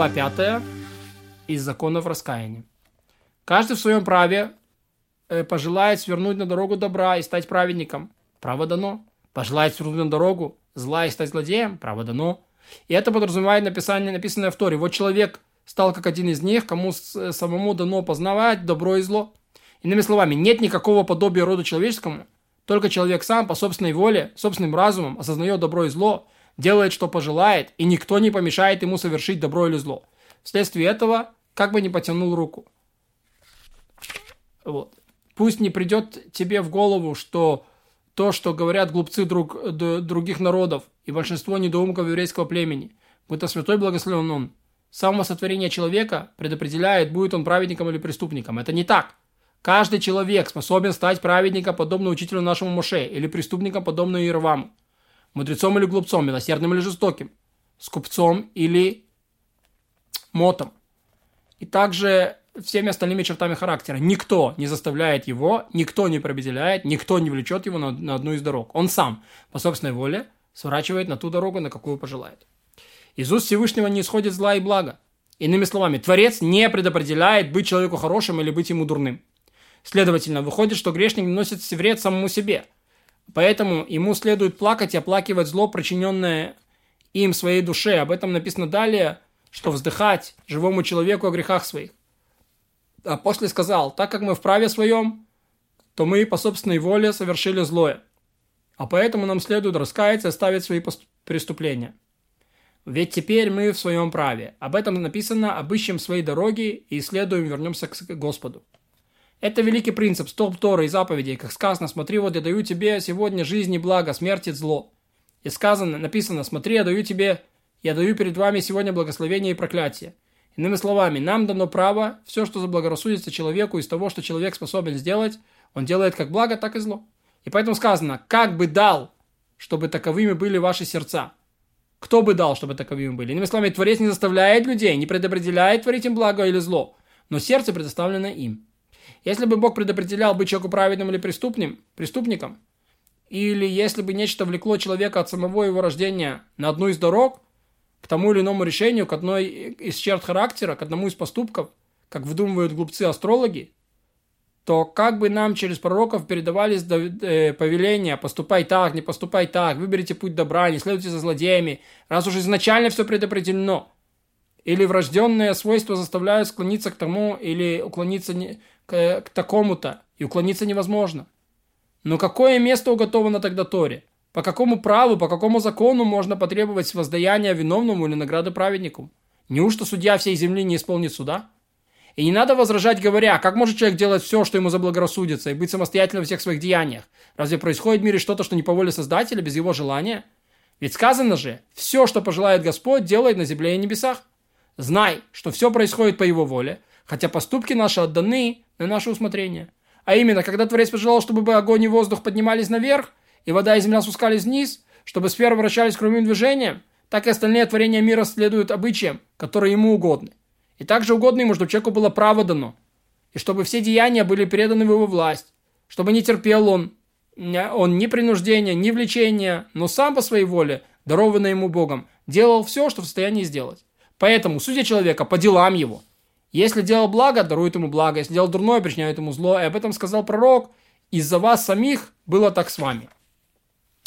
Глава 5 из законов раскаяния. Каждый в своем праве э, пожелает свернуть на дорогу добра и стать праведником. Право дано. Пожелает свернуть на дорогу зла и стать злодеем. Право дано. И это подразумевает написание, написанное в Торе. Вот человек стал как один из них, кому самому дано познавать добро и зло. Иными словами, нет никакого подобия роду человеческому. Только человек сам по собственной воле, собственным разумом осознает добро и зло, делает, что пожелает, и никто не помешает ему совершить добро или зло. Вследствие этого, как бы не потянул руку. Вот. Пусть не придет тебе в голову, что то, что говорят глупцы друг, других народов и большинство недоумков еврейского племени, будто святой благословен он, с самого сотворения человека предопределяет, будет он праведником или преступником. Это не так. Каждый человек способен стать праведником, подобно учителю нашему Моше, или преступником, подобно Иераваму, мудрецом или глупцом, милосердным или жестоким, скупцом или мотом. И также всеми остальными чертами характера. Никто не заставляет его, никто не определяет, никто не влечет его на, на одну из дорог. Он сам, по собственной воле, сворачивает на ту дорогу, на какую пожелает. Из уст Всевышнего не исходит зла и благо. Иными словами, Творец не предопределяет быть человеку хорошим или быть ему дурным. Следовательно, выходит, что грешник наносит вред самому себе. Поэтому ему следует плакать и оплакивать зло, причиненное им своей душе. Об этом написано далее, что вздыхать живому человеку о грехах своих. А после сказал, так как мы в праве своем, то мы по собственной воле совершили злое. А поэтому нам следует раскаяться и оставить свои преступления. Ведь теперь мы в своем праве. Об этом написано, обыщем свои дороги и исследуем, вернемся к Господу. Это великий принцип, столб Торы и заповедей, как сказано, смотри, вот я даю тебе сегодня жизнь и благо, смерть и зло. И сказано, написано, смотри, я даю тебе, я даю перед вами сегодня благословение и проклятие. Иными словами, нам дано право, все, что заблагорассудится человеку из того, что человек способен сделать, он делает как благо, так и зло. И поэтому сказано, как бы дал, чтобы таковыми были ваши сердца. Кто бы дал, чтобы таковыми были? Иными словами, Творец не заставляет людей, не предопределяет творить им благо или зло, но сердце предоставлено им. Если бы Бог предопределял быть человеку праведным или преступным, преступником, или если бы нечто влекло человека от самого его рождения на одну из дорог, к тому или иному решению, к одной из черт характера, к одному из поступков, как выдумывают глупцы-астрологи, то как бы нам через пророков передавались э, повеления, поступай так, не поступай так, выберите путь добра, не следуйте за злодеями, раз уже изначально все предопределено. Или врожденные свойства заставляют склониться к тому или уклониться к, к такому-то, и уклониться невозможно. Но какое место уготовано тогда Торе? По какому праву, по какому закону можно потребовать воздаяния виновному или награды праведнику? Неужто судья всей земли не исполнит суда? И не надо возражать, говоря, как может человек делать все, что ему заблагорассудится, и быть самостоятельным во всех своих деяниях? Разве происходит в мире что-то, что не по воле Создателя, без его желания? Ведь сказано же, все, что пожелает Господь, делает на земле и небесах. Знай, что все происходит по его воле, хотя поступки наши отданы на наше усмотрение. А именно, когда Творец пожелал, чтобы огонь и воздух поднимались наверх, и вода и земля спускались вниз, чтобы сферы вращались круговым движением, так и остальные творения мира следуют обычаям, которые ему угодны. И также угодно ему, чтобы человеку было право дано, и чтобы все деяния были переданы в его власть, чтобы не терпел он, он ни принуждения, ни влечения, но сам по своей воле, дарованный ему Богом, делал все, что в состоянии сделать. Поэтому судя человека по делам его – если делал благо, дарует ему благо. Если делал дурное, причиняет ему зло. И об этом сказал пророк. Из-за вас самих было так с вами.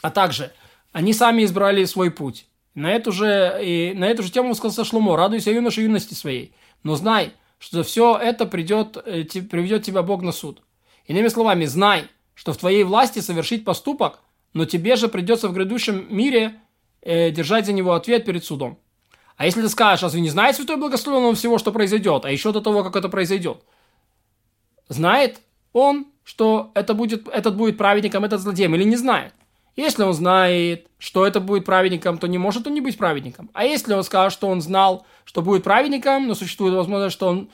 А также, они сами избрали свой путь. На эту же, и на эту же тему сказал Шлумо. Радуйся юноше юности своей. Но знай, что за все это придет, э, приведет тебя Бог на суд. Иными словами, знай, что в твоей власти совершить поступок, но тебе же придется в грядущем мире э, держать за него ответ перед судом. А если ты скажешь, разве не знает Святой Благословен он всего, что произойдет, а еще до того, как это произойдет? Знает он, что это будет, этот будет праведником, этот злодеем, или не знает? Если он знает, что это будет праведником, то не может он не быть праведником. А если он скажет, что он знал, что будет праведником, но существует возможность, что он,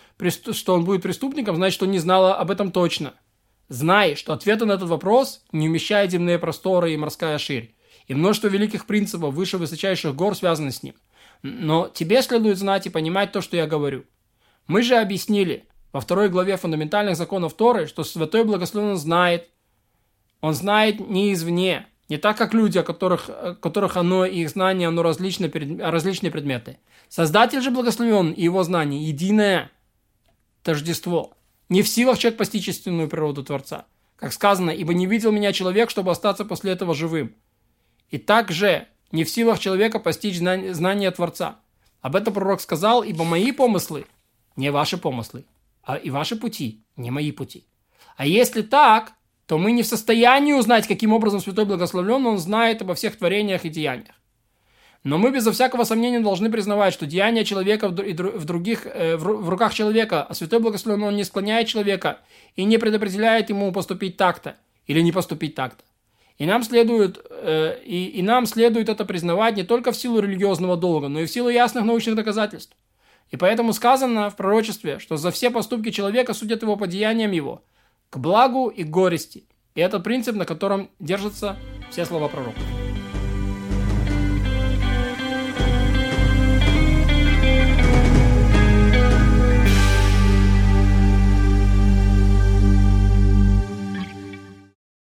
что он будет преступником, значит, он не знал об этом точно. Знай, что ответы на этот вопрос не умещают земные просторы и морская ширь. И множество великих принципов выше высочайших гор связаны с ним – но тебе следует знать и понимать то, что я говорю. Мы же объяснили во второй главе фундаментальных законов Торы, что Святой Благословен знает. Он знает не извне, Не так, как люди, о которых, о которых оно и их знание, оно различные, различные предметы. Создатель же благословен, и его знание единое тождество. Не в силах человек постичь истинную природу Творца. Как сказано, ибо не видел меня человек, чтобы остаться после этого живым. И также не в силах человека постичь знание Творца. Об этом пророк сказал, ибо мои помыслы не ваши помыслы, а и ваши пути не мои пути. А если так, то мы не в состоянии узнать, каким образом Святой Благословлен, он знает обо всех творениях и деяниях. Но мы безо всякого сомнения должны признавать, что деяния человека в, других, э, в руках человека, а Святой Благословен, он не склоняет человека и не предопределяет ему поступить так-то или не поступить так-то. И нам, следует, э, и, и нам следует это признавать не только в силу религиозного долга, но и в силу ясных научных доказательств. И поэтому сказано в пророчестве, что за все поступки человека судят его по деяниям его, к благу и горести. И это принцип, на котором держатся все слова пророка.